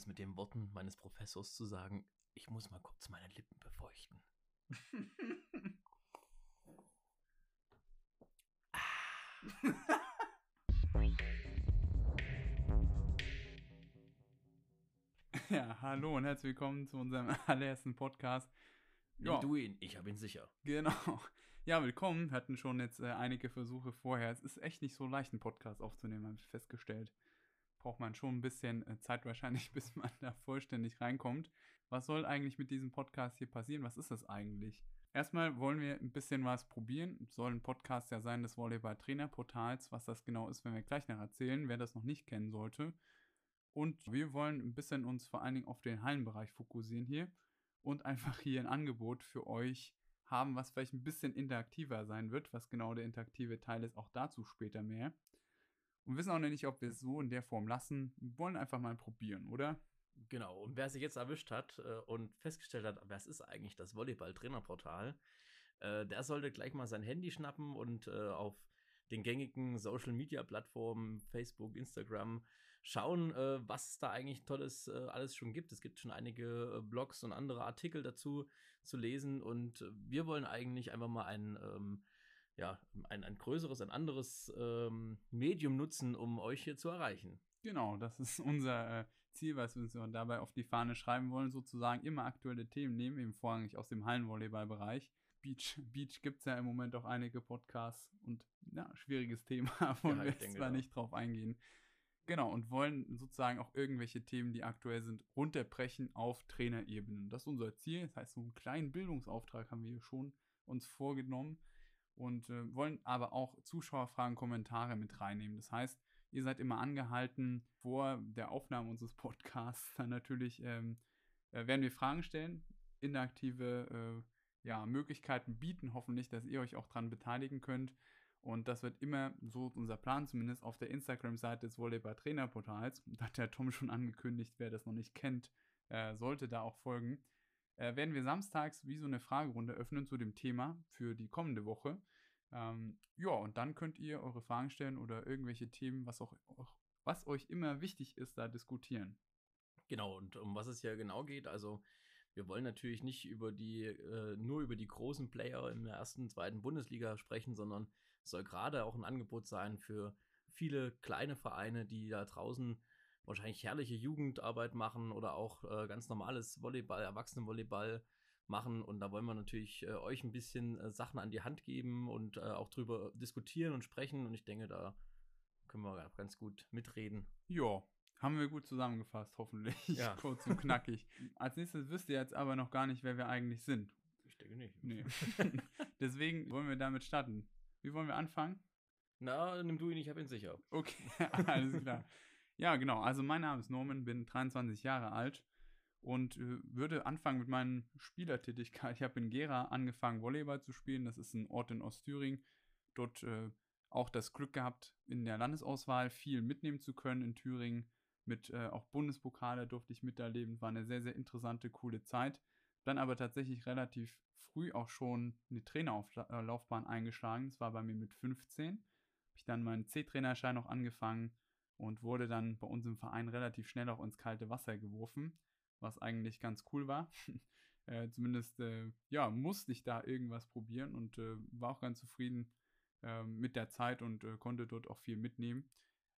es mit den Worten meines Professors zu sagen, ich muss mal kurz meine Lippen befeuchten. Ja, hallo und herzlich willkommen zu unserem allerersten Podcast. Nimm Ja. du ihn, ich habe ihn sicher. Genau. Ja, willkommen. Wir hatten schon jetzt äh, einige Versuche vorher. Es ist echt nicht so leicht, einen Podcast aufzunehmen, habe ich festgestellt. Braucht man schon ein bisschen äh, Zeit wahrscheinlich, bis man da vollständig reinkommt. Was soll eigentlich mit diesem Podcast hier passieren? Was ist das eigentlich? Erstmal wollen wir ein bisschen was probieren. Soll ein Podcast ja sein des Volleyball-Trainer-Portals. Was das genau ist, werden wir gleich noch erzählen, wer das noch nicht kennen sollte. Und wir wollen ein bisschen uns vor allen Dingen auf den Hallenbereich fokussieren hier und einfach hier ein Angebot für euch haben, was vielleicht ein bisschen interaktiver sein wird. Was genau der interaktive Teil ist, auch dazu später mehr. Und wissen auch noch nicht, ob wir es so in der Form lassen. Wir wollen einfach mal probieren, oder? Genau, und wer sich jetzt erwischt hat äh, und festgestellt hat, was ist eigentlich das Volleyball-Trainerportal, äh, der sollte gleich mal sein Handy schnappen und äh, auf den gängigen Social-Media-Plattformen, Facebook, Instagram, schauen, was da eigentlich Tolles alles schon gibt. Es gibt schon einige Blogs und andere Artikel dazu zu lesen und wir wollen eigentlich einfach mal ein, ähm, ja, ein, ein größeres, ein anderes ähm, Medium nutzen, um euch hier zu erreichen. Genau, das ist unser äh, Ziel, was wir uns dabei auf die Fahne schreiben wollen, sozusagen immer aktuelle Themen nehmen, eben vorrangig aus dem Hallenvolleyball-Bereich. Beach, Beach gibt es ja im Moment auch einige Podcasts und ja, schwieriges Thema, wollen Ja, wir jetzt auch. nicht drauf eingehen. Genau, und wollen sozusagen auch irgendwelche Themen, die aktuell sind, runterbrechen auf Trainerebenen. Das ist unser Ziel. Das heißt, so einen kleinen Bildungsauftrag haben wir hier schon uns vorgenommen und äh, wollen aber auch Zuschauerfragen, Kommentare mit reinnehmen. Das heißt, ihr seid immer angehalten, vor der Aufnahme unseres Podcasts dann natürlich ähm, äh, werden wir Fragen stellen, interaktive äh, ja, Möglichkeiten bieten, hoffentlich, dass ihr euch auch dran beteiligen könnt. Und das wird immer, so unser Plan zumindest, auf der Instagram-Seite des Volleyball-Trainer-Portals. Da hat der Tom schon angekündigt, wer das noch nicht kennt, äh, sollte da auch folgen. Äh, werden wir samstags wie so eine Fragerunde öffnen zu dem Thema für die kommende Woche. Ähm, ja, und dann könnt ihr eure Fragen stellen oder irgendwelche Themen, was auch, auch was euch immer wichtig ist, da diskutieren. Genau, und um was es hier genau geht, also wir wollen natürlich nicht über die, äh, nur über die großen Player in der ersten, zweiten Bundesliga sprechen, sondern es soll gerade auch ein Angebot sein für viele kleine Vereine, die da draußen wahrscheinlich herrliche Jugendarbeit machen oder auch äh, ganz normales Volleyball, Erwachsenenvolleyball machen. Und da wollen wir natürlich äh, euch ein bisschen äh, Sachen an die Hand geben und äh, auch drüber diskutieren und sprechen. Und ich denke, da können wir ganz gut mitreden. Ja, haben wir gut zusammengefasst, hoffentlich. Ja. Kurz und knackig. Als nächstes wisst ihr jetzt aber noch gar nicht, wer wir eigentlich sind. Ich denke nicht. Nee. Deswegen wollen wir damit starten. Wie wollen wir anfangen? Na, nimm du ihn, ich habe ihn sicher. Okay, alles klar. Ja, genau. Also mein Name ist Norman, bin 23 Jahre alt und äh, würde anfangen mit meinen Spielertätigkeit. Ich habe in Gera angefangen, Volleyball zu spielen. Das ist ein Ort in Ostthüringen. Dort äh, auch das Glück gehabt, in der Landesauswahl viel mitnehmen zu können in Thüringen. Mit äh, auch Bundespokale durfte ich miterleben. War eine sehr, sehr interessante, coole Zeit. Dann aber tatsächlich relativ früh auch schon eine Trainerauflaufbahn eingeschlagen. Das war bei mir mit 15. Habe ich dann meinen C-Trainerschein noch angefangen und wurde dann bei uns im Verein relativ schnell auch ins kalte Wasser geworfen, was eigentlich ganz cool war. äh, zumindest, äh, ja, musste ich da irgendwas probieren und äh, war auch ganz zufrieden äh, mit der Zeit und äh, konnte dort auch viel mitnehmen.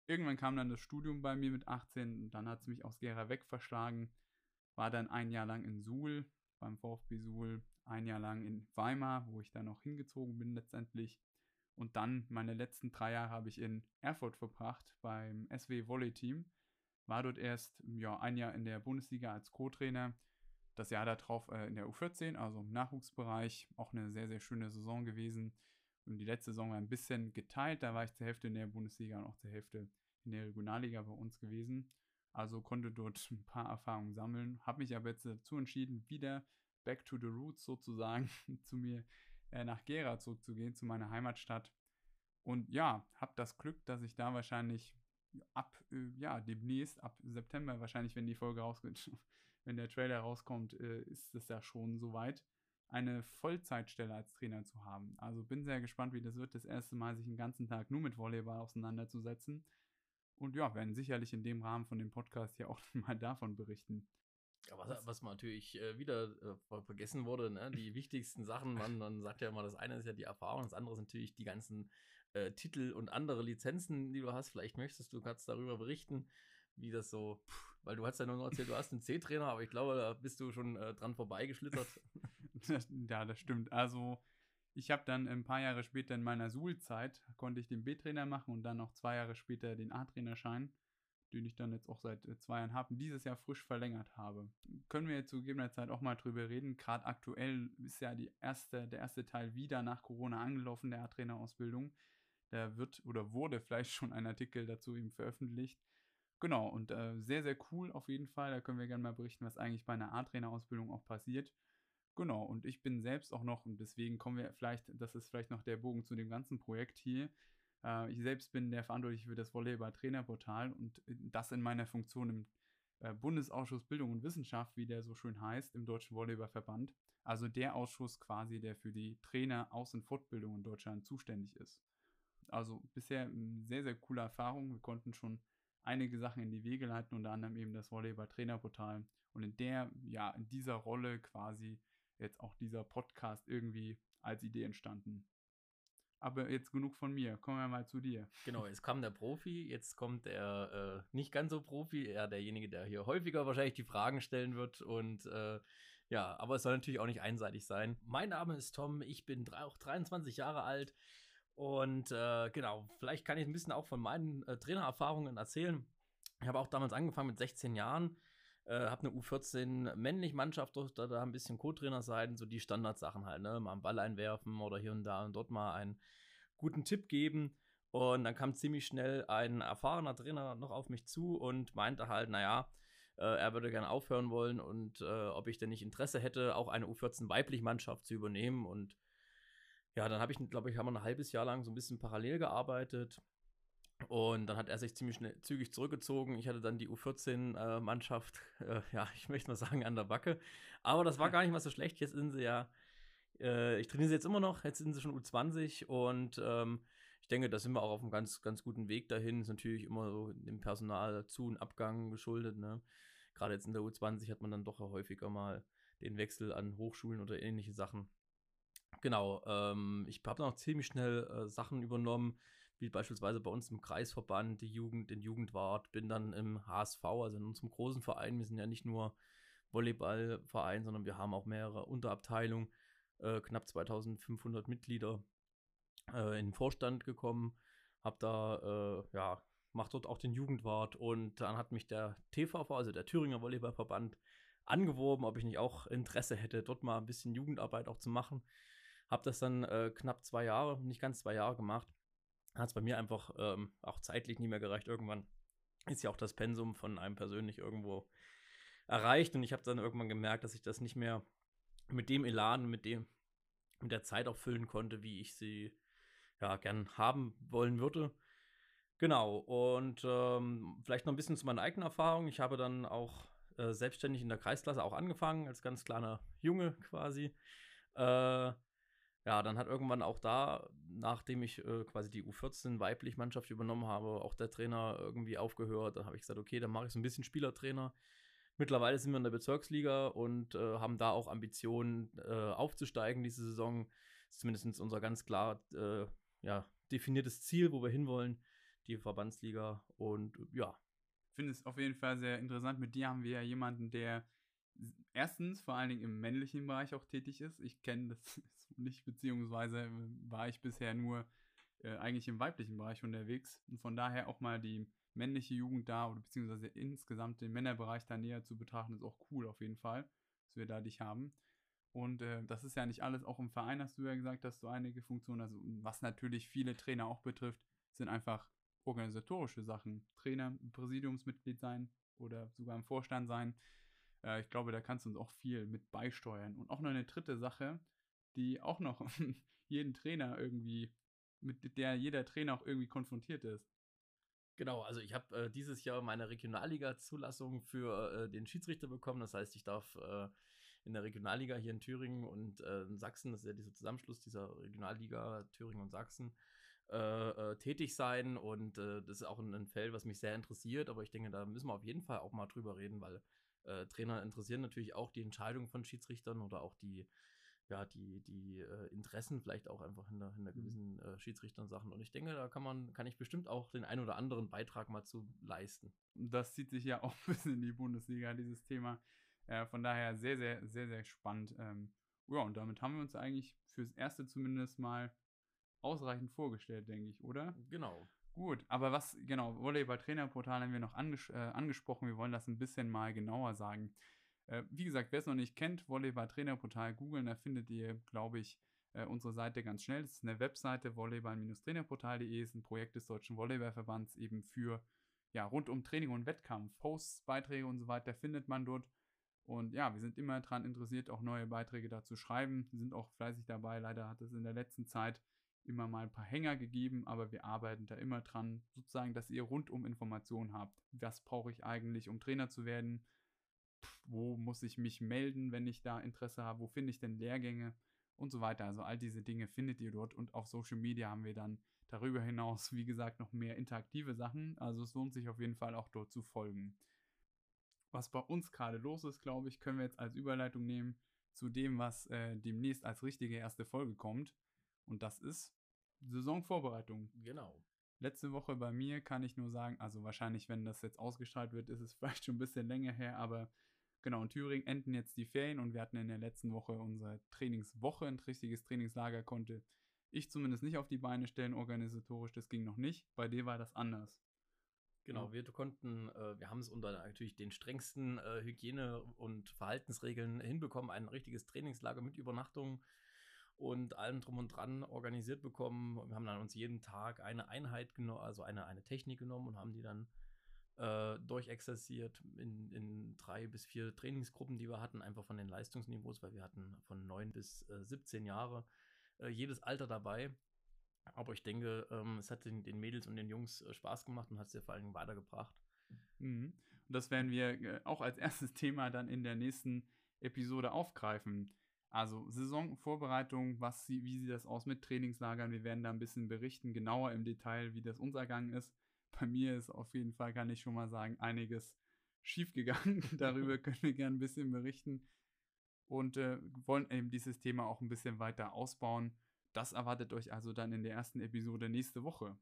Irgendwann kam dann das Studium bei mir mit 18 und dann hat es mich aus Gera weg verschlagen. War dann ein Jahr lang in Suhl, beim VfB Suhl, ein Jahr lang in Weimar, wo ich dann auch hingezogen bin letztendlich. Und dann meine letzten drei Jahre habe ich in Erfurt verbracht beim SW Volley Team. War dort erst ja, ein Jahr in der Bundesliga als Co-Trainer. Das Jahr darauf äh, in der U14, also im Nachwuchsbereich. Auch eine sehr, sehr schöne Saison gewesen. Und die letzte Saison war ein bisschen geteilt. Da war ich zur Hälfte in der Bundesliga und auch zur Hälfte in der Regionalliga bei uns gewesen. Also konnte dort ein paar Erfahrungen sammeln. Habe mich aber jetzt dazu entschieden, wieder back to the roots sozusagen zu mir äh, nach Gera zurückzugehen, zu meiner Heimatstadt. Und ja, habe das Glück, dass ich da wahrscheinlich ab, äh, ja, demnächst, ab September wahrscheinlich, wenn die Folge rauskommt, wenn der Trailer rauskommt, äh, ist es ja schon soweit, eine Vollzeitstelle als Trainer zu haben. Also bin sehr gespannt, wie das wird, das erste Mal sich den ganzen Tag nur mit Volleyball auseinanderzusetzen. und ja, werden sicherlich in dem Rahmen von dem Podcast ja auch mal davon berichten. Ja, was, was natürlich äh, wieder äh, vergessen wurde, ne? die wichtigsten Sachen, man, man sagt ja immer, das eine ist ja die Erfahrung, das andere sind natürlich die ganzen äh, Titel und andere Lizenzen, die du hast. Vielleicht möchtest du ganz darüber berichten, wie das so, pff, weil du hast ja nur noch erzählt, du hast einen C-Trainer, aber ich glaube, da bist du schon äh, dran vorbeigeschlittert. ja, das stimmt. Also ich habe dann ein paar Jahre später in meiner Suhl-Zeit, konnte ich den B-Trainer machen und dann noch zwei Jahre später den A-Trainerschein, den ich dann jetzt auch seit äh, zwei Jahren habe dieses Jahr frisch verlängert habe. Können wir jetzt zu gegebener Zeit auch mal drüber reden. Gerade aktuell ist ja die erste, der erste Teil wieder nach Corona angelaufen, der A-Trainer-Ausbildung. Da wird oder wurde vielleicht schon ein Artikel dazu eben veröffentlicht. Genau, und äh, sehr, sehr cool auf jeden Fall. Da können wir gerne mal berichten, was eigentlich bei einer A-Trainer-Ausbildung auch passiert. Genau, und ich bin selbst auch noch, und deswegen kommen wir vielleicht, das ist vielleicht noch der Bogen zu dem ganzen Projekt hier. Äh, ich selbst bin der Verantwortliche für das Volleyball-Trainerportal und das in meiner Funktion im äh, Bundesausschuss Bildung und Wissenschaft, wie der so schön heißt, im Deutschen Volleyballverband. Also der Ausschuss quasi, der für die Trainer Aus- und Fortbildung in Deutschland zuständig ist. Also bisher eine sehr, sehr coole Erfahrung. Wir konnten schon einige Sachen in die Wege leiten, unter anderem eben das Volleyball-Trainerportal. Und in der, ja, in dieser Rolle quasi jetzt auch dieser Podcast irgendwie als Idee entstanden. Aber jetzt genug von mir. Kommen wir mal zu dir. Genau, jetzt kam der Profi, jetzt kommt der äh, nicht ganz so Profi, eher derjenige, der hier häufiger wahrscheinlich die Fragen stellen wird. Und äh, ja, aber es soll natürlich auch nicht einseitig sein. Mein Name ist Tom, ich bin drei, auch 23 Jahre alt. Und äh, genau, vielleicht kann ich ein bisschen auch von meinen äh, Trainererfahrungen erzählen. Ich habe auch damals angefangen mit 16 Jahren äh, habe eine U14 männlich Mannschaft, durfte da ein bisschen Co-Trainer sein, so die Standardsachen halt, ne? Mal einen Ball einwerfen oder hier und da und dort mal einen guten Tipp geben. Und dann kam ziemlich schnell ein erfahrener Trainer noch auf mich zu und meinte halt, naja, äh, er würde gerne aufhören wollen und äh, ob ich denn nicht Interesse hätte, auch eine U14 weiblich Mannschaft zu übernehmen. Und ja, dann habe ich, glaube ich, haben wir ein halbes Jahr lang so ein bisschen parallel gearbeitet. Und dann hat er sich ziemlich schnell, zügig zurückgezogen. Ich hatte dann die U14-Mannschaft, äh, äh, ja, ich möchte mal sagen, an der Backe. Aber das war gar nicht mal so schlecht. Jetzt sind sie ja, äh, ich trainiere sie jetzt immer noch, jetzt sind sie schon U20 und ähm, ich denke, da sind wir auch auf einem ganz, ganz guten Weg dahin. Ist natürlich immer so dem Personal zu und Abgang geschuldet. Ne? Gerade jetzt in der U20 hat man dann doch häufiger mal den Wechsel an Hochschulen oder ähnliche Sachen. Genau, ähm, ich habe noch ziemlich schnell äh, Sachen übernommen wie beispielsweise bei uns im Kreisverband, die Jugend, den Jugendwart, bin dann im HSV, also in unserem großen Verein. Wir sind ja nicht nur Volleyballverein, sondern wir haben auch mehrere Unterabteilungen, äh, knapp 2500 Mitglieder äh, in den Vorstand gekommen, habe da, äh, ja, mache dort auch den Jugendwart und dann hat mich der TVV, also der Thüringer Volleyballverband, angeworben, ob ich nicht auch Interesse hätte, dort mal ein bisschen Jugendarbeit auch zu machen. Habe das dann äh, knapp zwei Jahre, nicht ganz zwei Jahre gemacht hat es bei mir einfach ähm, auch zeitlich nie mehr gereicht. Irgendwann ist ja auch das Pensum von einem persönlich irgendwo erreicht und ich habe dann irgendwann gemerkt, dass ich das nicht mehr mit dem Elan, mit dem mit der Zeit auch füllen konnte, wie ich sie ja gern haben wollen würde. Genau, und ähm, vielleicht noch ein bisschen zu meiner eigenen Erfahrung. Ich habe dann auch äh, selbstständig in der Kreisklasse auch angefangen, als ganz kleiner Junge quasi. Äh, ja, dann hat irgendwann auch da, nachdem ich äh, quasi die U14 weiblich Mannschaft übernommen habe, auch der Trainer irgendwie aufgehört. Dann habe ich gesagt, okay, dann mache ich so ein bisschen Spielertrainer. Mittlerweile sind wir in der Bezirksliga und äh, haben da auch Ambitionen äh, aufzusteigen diese Saison. Das ist zumindest unser ganz klar äh, ja, definiertes Ziel, wo wir hinwollen, die Verbandsliga. Und ja. Ich finde es auf jeden Fall sehr interessant. Mit dir haben wir ja jemanden, der erstens vor allen Dingen im männlichen Bereich auch tätig ist. Ich kenne das nicht, beziehungsweise äh, war ich bisher nur äh, eigentlich im weiblichen Bereich unterwegs und von daher auch mal die männliche Jugend da oder beziehungsweise insgesamt den Männerbereich da näher zu betrachten, ist auch cool auf jeden Fall, dass wir da dich haben. Und äh, das ist ja nicht alles, auch im Verein hast du ja gesagt, dass du einige Funktionen, also was natürlich viele Trainer auch betrifft, sind einfach organisatorische Sachen. Trainer, Präsidiumsmitglied sein oder sogar im Vorstand sein. Äh, ich glaube, da kannst du uns auch viel mit beisteuern. Und auch noch eine dritte Sache, die auch noch jeden Trainer irgendwie, mit der jeder Trainer auch irgendwie konfrontiert ist. Genau, also ich habe äh, dieses Jahr meine Regionalliga-Zulassung für äh, den Schiedsrichter bekommen. Das heißt, ich darf äh, in der Regionalliga hier in Thüringen und äh, in Sachsen, das ist ja dieser Zusammenschluss dieser Regionalliga Thüringen und Sachsen, äh, äh, tätig sein und das ist auch ein, ein, Feld, was mich sehr interessiert, aber ich denke, da müssen wir auf jeden Fall auch mal drüber reden, weil äh, Trainer interessieren natürlich auch die Entscheidung von Schiedsrichtern oder auch die, ja, die, die äh, Interessen vielleicht auch einfach hinter, hinter mhm. gewissen äh, Schiedsrichtern Sachen. Und ich denke, da kann man, kann ich bestimmt auch den ein oder anderen Beitrag mal zu leisten. Das zieht sich ja auch ein bisschen in die Bundesliga, dieses Thema. Äh, von daher sehr, sehr, sehr, sehr spannend. Ähm, ja, und damit haben wir uns eigentlich fürs Erste zumindest mal ausreichend vorgestellt, denke ich, oder? Genau. Gut, aber was, genau, Volleyball-Trainerportal haben wir noch anges äh, angesprochen. Wir wollen das ein bisschen mal genauer sagen. Äh, wie gesagt, wer es noch nicht kennt, Volleyball-Trainerportal googeln, da findet ihr, glaube ich, äh, unsere Seite ganz schnell. Das ist eine Webseite, volleyball-trainerportal.de, ist ein Projekt des Deutschen Volleyballverbands eben für, ja, rund um Training und Wettkampf. Posts, Beiträge und so weiter findet man dort. Und ja, wir sind immer daran interessiert, auch neue Beiträge dazu schreiben. Wir sind auch fleißig dabei. Leider hat es in der letzten Zeit immer mal ein paar Hänger gegeben, aber wir arbeiten da immer dran, sozusagen, dass ihr rundum Informationen habt. Was brauche ich eigentlich, um Trainer zu werden? wo muss ich mich melden, wenn ich da Interesse habe? Wo finde ich denn Lehrgänge? Und so weiter. Also all diese Dinge findet ihr dort und auf Social Media haben wir dann darüber hinaus, wie gesagt, noch mehr interaktive Sachen. Also es lohnt sich auf jeden Fall auch dort zu folgen. Was bei uns gerade los ist, glaube ich, können wir jetzt als Überleitung nehmen zu dem, was äh, demnächst als richtige erste Folge kommt. Und das ist Saisonvorbereitung. Genau. Letzte Woche bei mir kann ich nur sagen, also wahrscheinlich, wenn das jetzt ausgestrahlt wird, ist es vielleicht schon ein bisschen länger her, aber genau, in Thüringen enden jetzt die Ferien und wir hatten in der letzten Woche unsere Trainingswoche, ein richtiges Trainingslager konnte ich zumindest nicht auf die Beine stellen, organisatorisch, das ging noch nicht. Bei dir war das anders. Genau, wir konnten, äh, wir haben es unter natürlich den strengsten äh, Hygiene- und Verhaltensregeln hinbekommen, ein richtiges Trainingslager mit Übernachtung und allem drum und dran organisiert bekommen. Wir haben dann uns jeden Tag eine Einheit genommen, also eine, eine Technik genommen und haben die dann äh, durchexerziert in, in drei bis vier Trainingsgruppen, die wir hatten, einfach von den Leistungsniveaus, weil wir hatten von neun bis äh, 17 Jahre äh, jedes Alter dabei. Aber ich denke, ähm, es hat den, den, Mädels und den Jungs äh, Spaß gemacht und hat es ja vor allem weitergebracht. Mhm. Und das werden wir äh, auch als erstes Thema dann in der nächsten Episode aufgreifen. Also Saisonvorbereitung, was sie, wie sieht das aus mit Trainingslagern? Wir werden da ein bisschen berichten, genauer im Detail, wie das uns ergangen ist. Bei mir ist auf jeden Fall, kann ich schon mal sagen, einiges schiefgegangen. Darüber können wir gerne ein bisschen berichten und äh, wollen eben dieses Thema auch ein bisschen weiter ausbauen. Das erwartet euch also dann in der ersten Episode nächste Woche.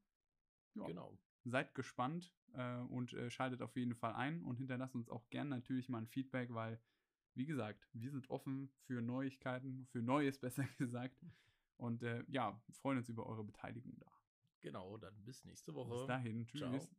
Ja. Genau. Seid gespannt äh, und äh, schaltet auf jeden Fall ein und hinterlasst uns auch gerne natürlich mal ein Feedback, weil wie gesagt, wir sind offen für Neuigkeiten, für Neues besser gesagt. Und äh, ja, freuen uns über eure Beteiligung da. Genau, dann bis nächste Woche. Bis dahin, tschüss. Ciao.